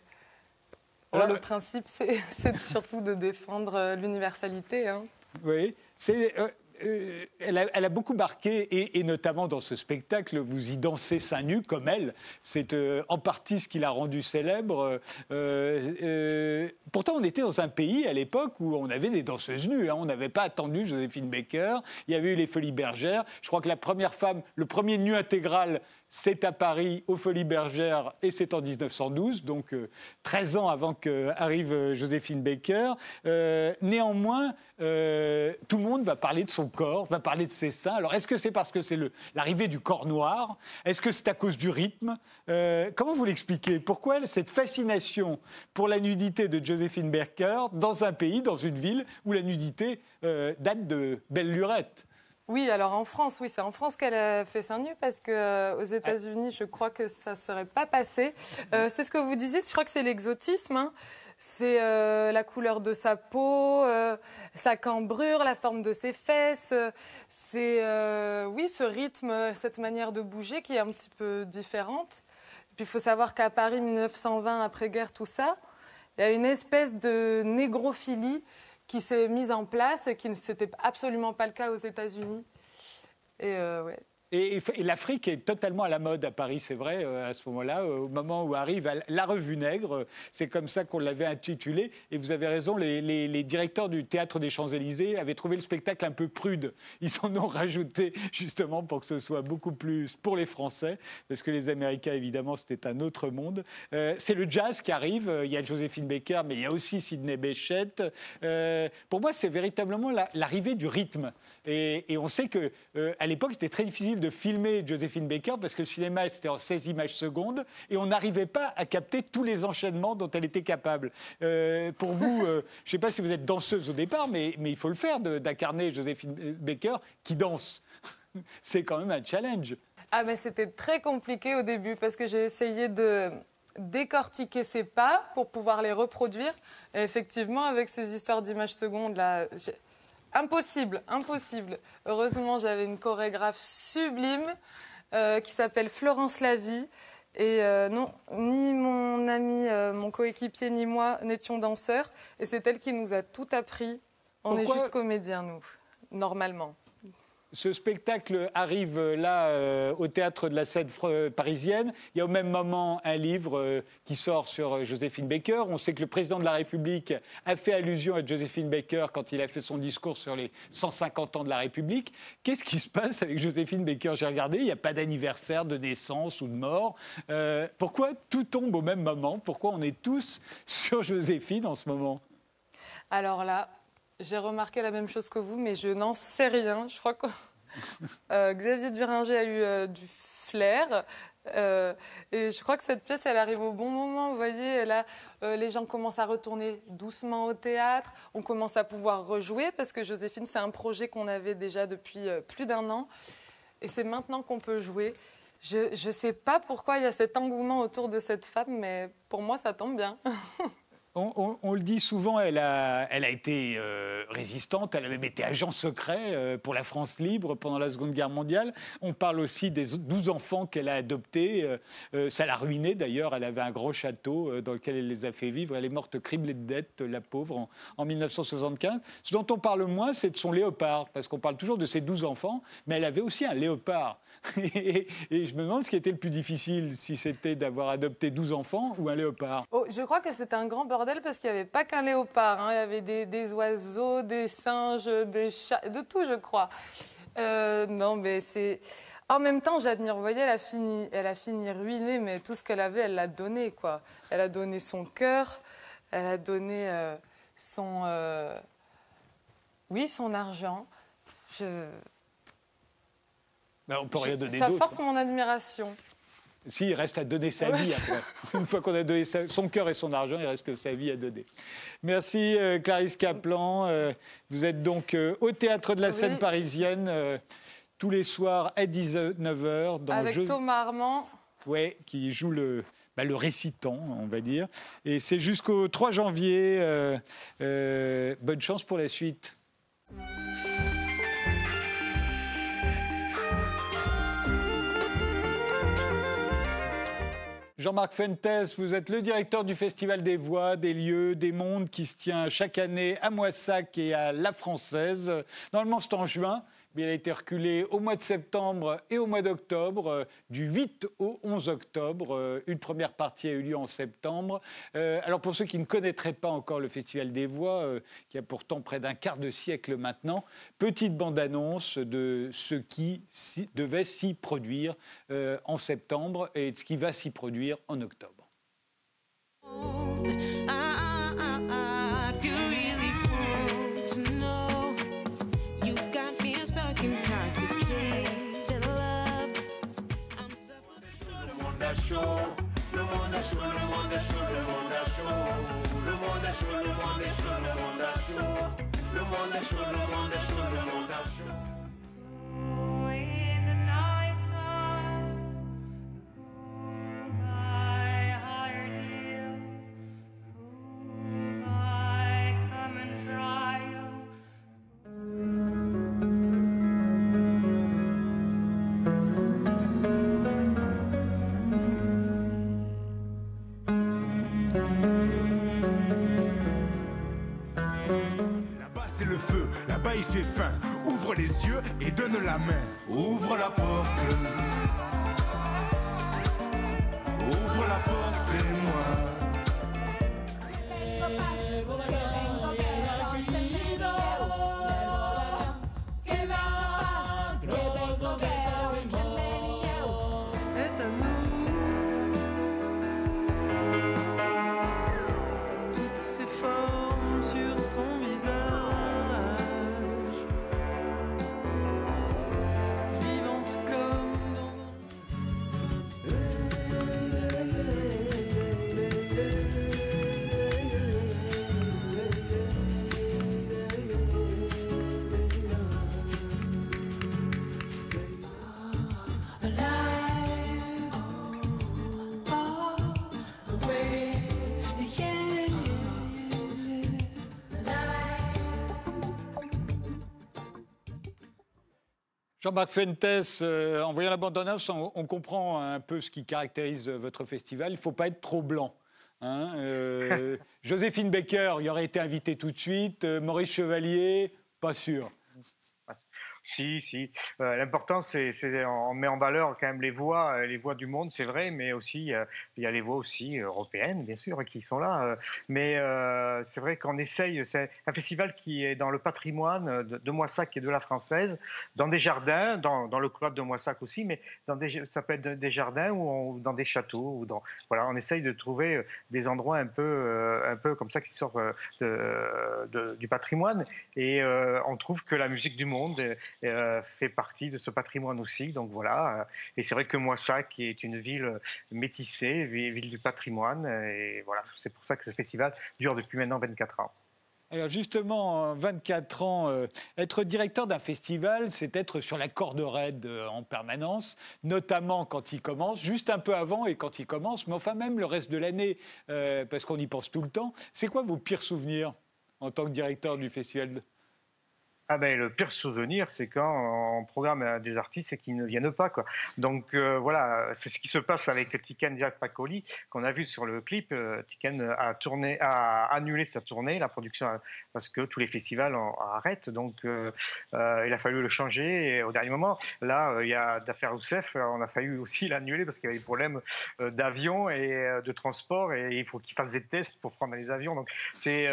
le principe, c'est surtout de défendre l'universalité. Hein. Oui, c'est euh, elle, a, beaucoup marqué, et, notamment dans ce spectacle, vous y dansez seins nus comme elle. C'est euh, en partie ce qui l'a rendu célèbre. Euh, pourtant, on était dans un pays à l'époque où on avait des danseuses nues. Hein. On n'avait pas attendu Joséphine Baker. Il y avait eu les Folies Bergères. Je crois que la première femme, le premier nu intégral, c'est à Paris, aux Folies Bergères, et c'est en 1912, donc 13 ans avant qu'arrive Joséphine Baker. néanmoins, tout le monde va parler de son corps, va parler de ses seins. Alors, est-ce que c'est parce que c'est l'arrivée du corps noir? Est-ce que c'est à cause du rythme? Euh, Comment vous l'expliquez? Pourquoi cette fascination pour la nudité de Joséphine Baker dans un pays, dans une ville où la nudité euh, date de belle lurette oui, alors en France, oui, c'est en France qu'elle a fait seins nus parce que euh, aux États-Unis, je crois que ça ne serait pas passé. c'est ce que vous disiez, je crois que c'est l'exotisme. Hein c'est euh, la couleur de sa peau, euh, sa cambrure, la forme de ses fesses. C'est euh, oui ce rythme, cette manière de bouger qui est un petit peu différente. Et puis il faut savoir qu'à Paris 1920, après-guerre, tout ça, il y a une espèce de négrophilie qui s'est mise en place et qui ne s'était absolument pas le cas aux États-Unis. Et ouais, et, l'Afrique est totalement à la mode à Paris, c'est vrai, euh, à ce moment-là, euh, au moment où arrive la revue Nègre, c'est comme ça qu'on l'avait intitulé. Et vous avez raison, les, directeurs du théâtre des Champs-Élysées avaient trouvé le spectacle un peu prude. Ils en ont rajouté justement pour que ce soit beaucoup plus pour les Français, parce que les Américains, évidemment, c'était un autre monde. Euh, c'est le jazz qui arrive. Il y a Joséphine Baker, mais il y a aussi Sidney Bechet. pour moi, c'est véritablement l'arrivée du rythme. Et, on sait que à l'époque, c'était très difficile de filmer Josephine Baker parce que le cinéma c'était en 16 images secondes et on n'arrivait pas à capter tous les enchaînements dont elle était capable. Euh, pour vous, euh, je ne sais pas si vous êtes danseuse au départ, mais, mais il faut le faire d'incarner Josephine Baker qui danse. C'est quand même un challenge. Ah mais c'était très compliqué au début parce que j'ai essayé de décortiquer ses pas pour pouvoir les reproduire. Et effectivement, avec ces histoires d'images secondes, là, Impossible, impossible. Heureusement, j'avais une chorégraphe sublime euh, qui s'appelle Florence Lavie. Et euh, non, ni mon ami, euh, mon coéquipier, ni moi n'étions danseurs. Et c'est elle qui nous a tout appris. On est juste comédiens, nous, normalement. Ce spectacle arrive euh, là euh, au théâtre de la scène euh, parisienne. Il y a au même moment un livre qui sort sur Joséphine Baker. On sait que le président de la République a fait allusion à Joséphine Baker quand il a fait son discours sur les 150 ans de la République. Qu'est-ce qui se passe avec Joséphine Baker? J'ai regardé, il n'y a pas d'anniversaire de naissance ou de mort. pourquoi tout tombe au même moment? Pourquoi on est tous sur Joséphine en ce moment? Alors là, j'ai remarqué la même chose que vous, mais je n'en sais rien. Je crois que euh, Xavier Duringer a eu euh, du flair. Euh, et je crois que cette pièce, elle arrive au bon moment. Vous voyez, là, les gens commencent à retourner doucement au théâtre. On commence à pouvoir rejouer parce que Joséphine, c'est un projet qu'on avait déjà depuis plus d'un an. Et c'est maintenant qu'on peut jouer. Je ne sais pas pourquoi il y a cet engouement autour de cette femme, mais pour moi, ça tombe bien. On, le dit souvent, elle a, été euh, résistante, elle a même été agent secret euh, pour la France libre pendant la Seconde Guerre mondiale. On parle aussi des 12 enfants qu'elle a adoptés. Euh, ça l'a ruinée d'ailleurs, elle avait un gros château dans lequel elle les a fait vivre. Elle est morte criblée de dettes, la pauvre, en, en 1975. Ce dont on parle moins, c'est de son léopard, parce qu'on parle toujours de ses 12 enfants, mais elle avait aussi un léopard. et, je me demande ce qui était le plus difficile, si c'était d'avoir adopté 12 enfants ou un léopard. Oh, je crois que c'était un grand bordel parce qu'il n'y avait pas qu'un léopard. Hein. Il y avait des, oiseaux, des singes, des chats, de tout, je crois. Euh, non, mais c'est. En même temps, j'admire. Vous voyez, elle a fini, elle a fini ruinée, mais tout ce qu'elle avait, elle l'a donné, quoi. Elle a donné son cœur, elle a donné euh, son, euh, oui, son argent. Je, ben, on peut rien donner Ça force mon admiration. Si, il reste à donner sa vie après. Une fois qu'on a donné son cœur et son argent, il reste que sa vie à donner. Merci euh, Clarisse Caplan. Euh, vous êtes donc euh, au théâtre de la scène parisienne tous les soirs à 19h. Dans Avec Thomas Armand. Oui, qui joue le, bah, le récitant, on va dire. Et c'est jusqu'au 3 janvier. bonne chance pour la suite. Jean-Marc Fentes, vous êtes le directeur du Festival des Voix, des lieux, des mondes qui se tient chaque année à Moissac et à La Française. Normalement, c'est en juin il a été reculé au mois de septembre et au mois d'octobre, euh, du 8 au 11 octobre. Euh, une première partie a eu lieu en septembre. Euh, alors pour ceux qui ne connaîtraient pas encore le Festival des Voix, qui a pourtant près d'un quart de siècle maintenant, petite bande-annonce de ce qui devait s'y produire en septembre et de ce qui va s'y produire en octobre. Chaud, le monde est chaud, le monde est chaud, le monde est chaud, le monde est chaud, le monde est chaud, le monde est chaud, le monde est chaud, le monde est chaud, le monde est chaud. Ouvre la porte. Jean-Marc Fentes, euh, en voyant la bande-annonce, on, comprend un peu ce qui caractérise votre festival. Il ne faut pas être trop blanc. Hein. Euh, Joséphine Baker, il aurait été invitée tout de suite. Euh, Maurice Chevalier, pas sûr. Si, si. Euh, l'important, c'est on met en valeur quand même les voix, euh, les voix du monde, c'est vrai, mais aussi il y a les voix aussi européennes, bien sûr, qui sont là. Euh. Mais c'est vrai qu'on essaye. C'est un festival qui est dans le patrimoine de, Moissac et de la française, dans des jardins, dans, dans le club de Moissac aussi, mais dans des, ça peut être des jardins ou dans des châteaux. Ou dans, voilà, on essaye de trouver des endroits un peu, un peu comme ça qui sortent du patrimoine. Et on trouve que la musique du monde euh, fait partie de ce patrimoine aussi. Donc voilà. Euh, et c'est vrai que Moissac est une ville métissée, ville du patrimoine. Et voilà, c'est pour ça que ce festival dure depuis maintenant 24 ans. Alors justement, 24 ans, euh, être directeur d'un festival, c'est être sur la corde raide en permanence, notamment quand il commence, juste un peu avant et quand il commence, mais enfin même le reste de l'année, parce qu'on y pense tout le temps. C'est quoi vos pires souvenirs en tant que directeur du festival? Ah ben, le pire souvenir, c'est quand on programme des artistes et qu'ils ne viennent pas. Quoi. Donc euh, voilà, c'est ce qui se passe avec Tiken Jack Pacoli, qu'on a vu sur le clip. Euh, Tiken a, annulé sa tournée, la production, parce que tous les festivals arrêtent. Donc euh, il a fallu le changer et au dernier moment. Là, il y a d'affaires Oussef, on a fallu aussi l'annuler parce qu'il y avait des problèmes d'avion et de transport et il faut qu'il fasse des tests pour prendre les avions. Donc c'est,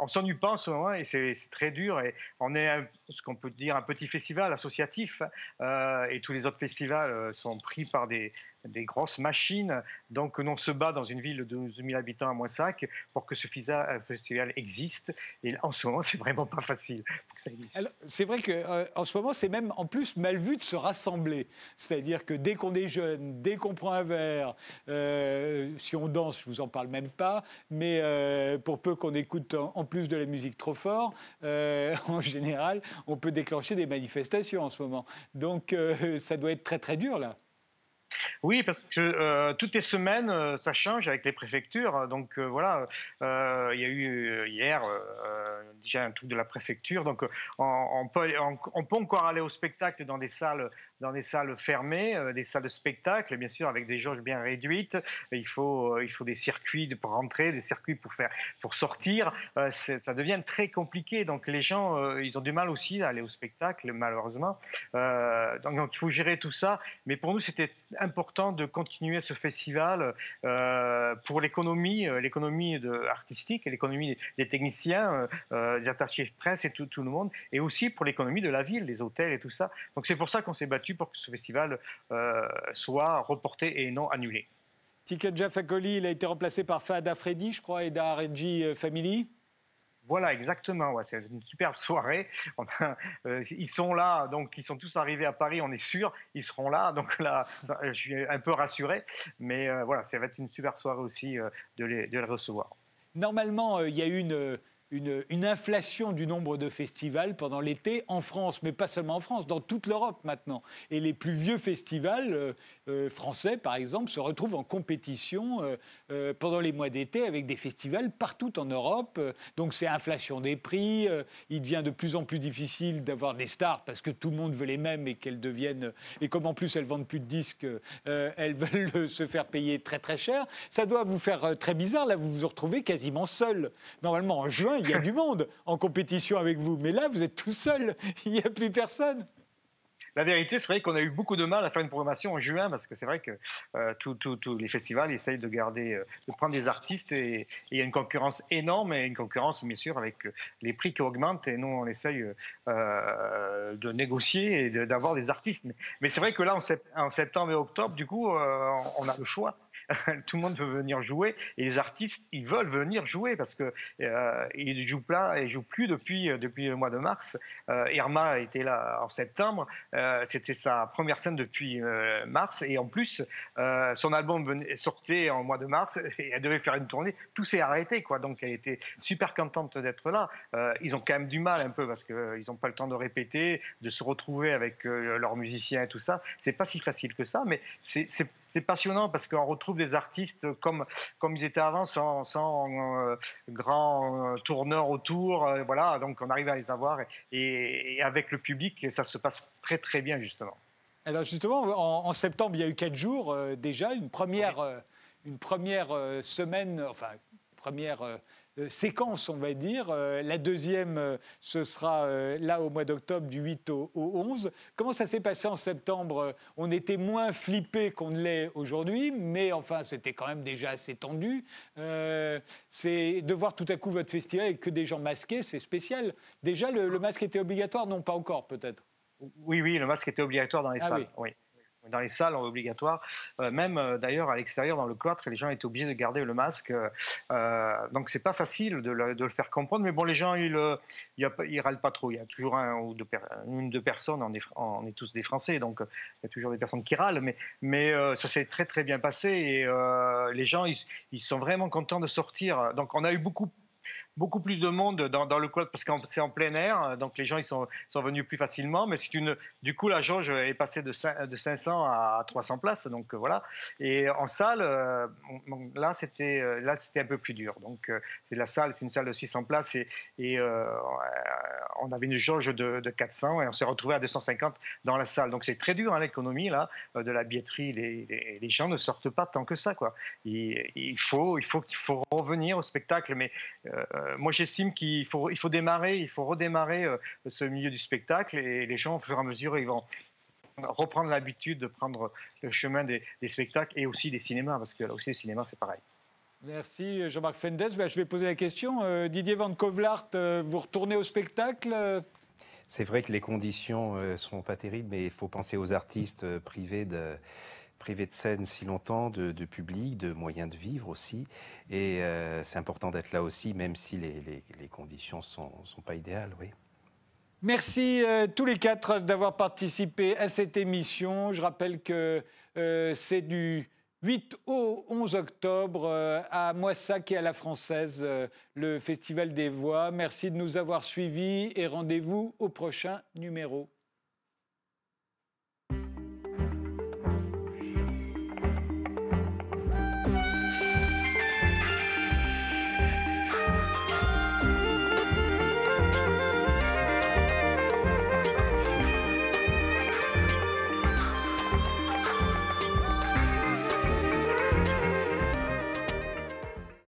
on s'ennuie pas en ce moment et c'est très dur et on est ce qu'on peut dire un petit festival associatif euh, et tous les autres festivals euh, sont pris par des, des grosses machines. Donc, on se bat dans une ville de 12 000 habitants à Moissac pour que ce festival existe. Et en ce moment, c'est vraiment pas facile pour que ça existe. C'est vrai qu'en euh, ce moment, c'est même en plus mal vu de se rassembler. C'est-à-dire que dès qu'on est jeune, dès qu'on prend un verre, euh, si on danse, je vous en parle même pas, mais euh, pour peu qu'on écoute en, plus de la musique trop fort, en général, on peut déclencher des manifestations en ce moment. Donc, ça doit être très très dur là. Oui, parce que euh, toutes les semaines, euh, ça change avec les préfectures. Donc euh, voilà, il y a eu hier déjà un truc de la préfecture. Donc on, peut, on, peut, encore aller au spectacle dans des salles dans des salles fermées, euh, des salles de spectacle, bien sûr, avec des jauges bien réduites. Il faut, euh, il faut des circuits pour rentrer, des circuits pour, faire, pour sortir. Euh, ça devient très compliqué. Donc les gens, ils ont du mal aussi à aller au spectacle, malheureusement. donc, il faut gérer tout ça. Mais pour nous, c'était important de continuer ce festival pour l'économie, l'économie artistique, l'économie des techniciens, des attachés de presse et tout, tout le monde, et aussi pour l'économie de la ville, les hôtels et tout ça. Donc c'est pour ça qu'on s'est battu pour que ce festival euh, soit reporté et non annulé. Ticket Jafakoli, il a été remplacé par Fahad Afredi, je crois, et d'Arenji euh, Family. Voilà, exactement. Ouais, c'est une superbe soirée. Euh, ils sont là, donc ils sont tous arrivés à Paris, on est sûr. Ils seront là, donc là, je suis un peu rassuré. Mais voilà, ça va être une super soirée aussi de les, de, les, recevoir. Normalement, il y a une une, inflation du nombre de festivals pendant l'été en France, mais pas seulement en France, dans toute l'Europe maintenant. Et les plus vieux festivals euh, euh, français, par exemple, se retrouvent en compétition euh, pendant les mois d'été avec des festivals partout en Europe. donc c'est inflation des prix. il devient de plus en plus difficile d'avoir des stars parce que tout le monde veut les mêmes et qu'elles deviennent. Et comme en plus elles vendent plus de disques, elles veulent se faire payer très très cher. Ça doit vous faire très bizarre. Là, vous vous retrouvez quasiment seul. Normalement, en juin, il y a du monde en compétition avec vous. Mais là, vous êtes tout seul. Il n'y a plus personne. La vérité, c'est vrai qu'on a eu beaucoup de mal à faire une programmation en juin parce que c'est vrai que euh, tous les festivals essayent de garder, euh, de prendre des artistes et, il y a une concurrence énorme et une concurrence bien sûr avec euh, les prix qui augmentent et nous on essaye de négocier et d'avoir des artistes. Mais, c'est vrai que là en, septembre et octobre, du coup, on a le choix. tout le monde veut venir jouer et les artistes ils veulent venir jouer parce que euh, ils jouent et jouent plus depuis euh, depuis le mois de mars. Euh, Irma était là en septembre, euh, c'était sa première scène depuis mars et en plus son album venait, sortait en mois de mars et elle devait faire une tournée. Tout s'est arrêté quoi, donc elle était super contente d'être là. ils ont quand même du mal un peu parce que ils n'ont pas le temps de répéter, de se retrouver avec leurs musiciens et tout ça. C'est pas si facile que ça, mais c'est c'est passionnant parce qu'on retrouve des artistes comme, comme ils étaient avant, sans, sans euh, grand euh, tourneur autour. Euh, voilà, donc on arrive à les avoir et, avec le public, ça se passe très très bien justement. Alors justement, en, septembre, il y a eu quatre jours déjà, une première, une première semaine, enfin première euh, séquence, on va dire. Euh, la deuxième, euh, ce sera là au mois d'octobre, du 8 au, 11. Comment ça s'est passé en septembre? On était moins flippé qu'on ne l'est aujourd'hui, mais enfin, c'était quand même déjà assez tendu. c'est de voir tout à coup votre festival avec que des gens masqués, c'est spécial. Déjà, le, masque était obligatoire? Non, pas encore, peut-être. Oui, oui, le masque était obligatoire dans les ah salles. oui dans les salles obligatoire, euh, même euh, d'ailleurs à l'extérieur dans le cloître, les gens étaient obligés de garder le masque. Euh, donc c'est pas facile de le, faire comprendre, mais bon, les gens ils, ils, râlent pas trop. Il y a toujours un ou deux, personnes. On est, tous des Français, donc il y a toujours des personnes qui râlent, mais, ça s'est très très bien passé et les gens ils, sont vraiment contents de sortir. Donc on a eu beaucoup beaucoup plus de monde dans, le club parce que c'est en plein air, donc les gens ils sont, sont venus plus facilement. Mais c'est une, du coup, la jauge est passée de, de 500 à 300 places, donc euh, voilà. Et en salle, euh, là c'était euh, là c'était un peu plus dur. Donc c'est la salle, c'est une salle de 600 places et, on avait une jauge de, de 400 et on s'est retrouvé à 250 dans la salle. Donc c'est très dur hein, l'économie là de la billetterie. Les, les, gens ne sortent pas tant que ça quoi. Il, faut il faut qu'il faut revenir au spectacle, mais euh, moi, j'estime qu'il faut, il faut démarrer, il faut redémarrer euh, ce milieu du spectacle et les gens, au fur et à mesure, ils vont reprendre l'habitude de prendre le chemin des, spectacles et aussi des cinémas, parce que là aussi, le cinéma, c'est pareil. Merci Jean-Marc Fendès. Ben, je vais poser la question. Euh, Didier Van Kovlart, vous retournez au spectacle? C'est vrai que les conditions ne sont pas terribles, mais il faut penser aux artistes privés de privé de scène si longtemps, de, public, de moyens de vivre aussi. Et euh, c'est important d'être là aussi, même si les, conditions ne sont, pas idéales. Oui. Merci euh, tous les quatre d'avoir participé à cette émission. Je rappelle que euh, c'est du 8 au 11 octobre à Moissac et à la Française, le Festival des Voix. Merci de nous avoir suivis et rendez-vous au prochain numéro.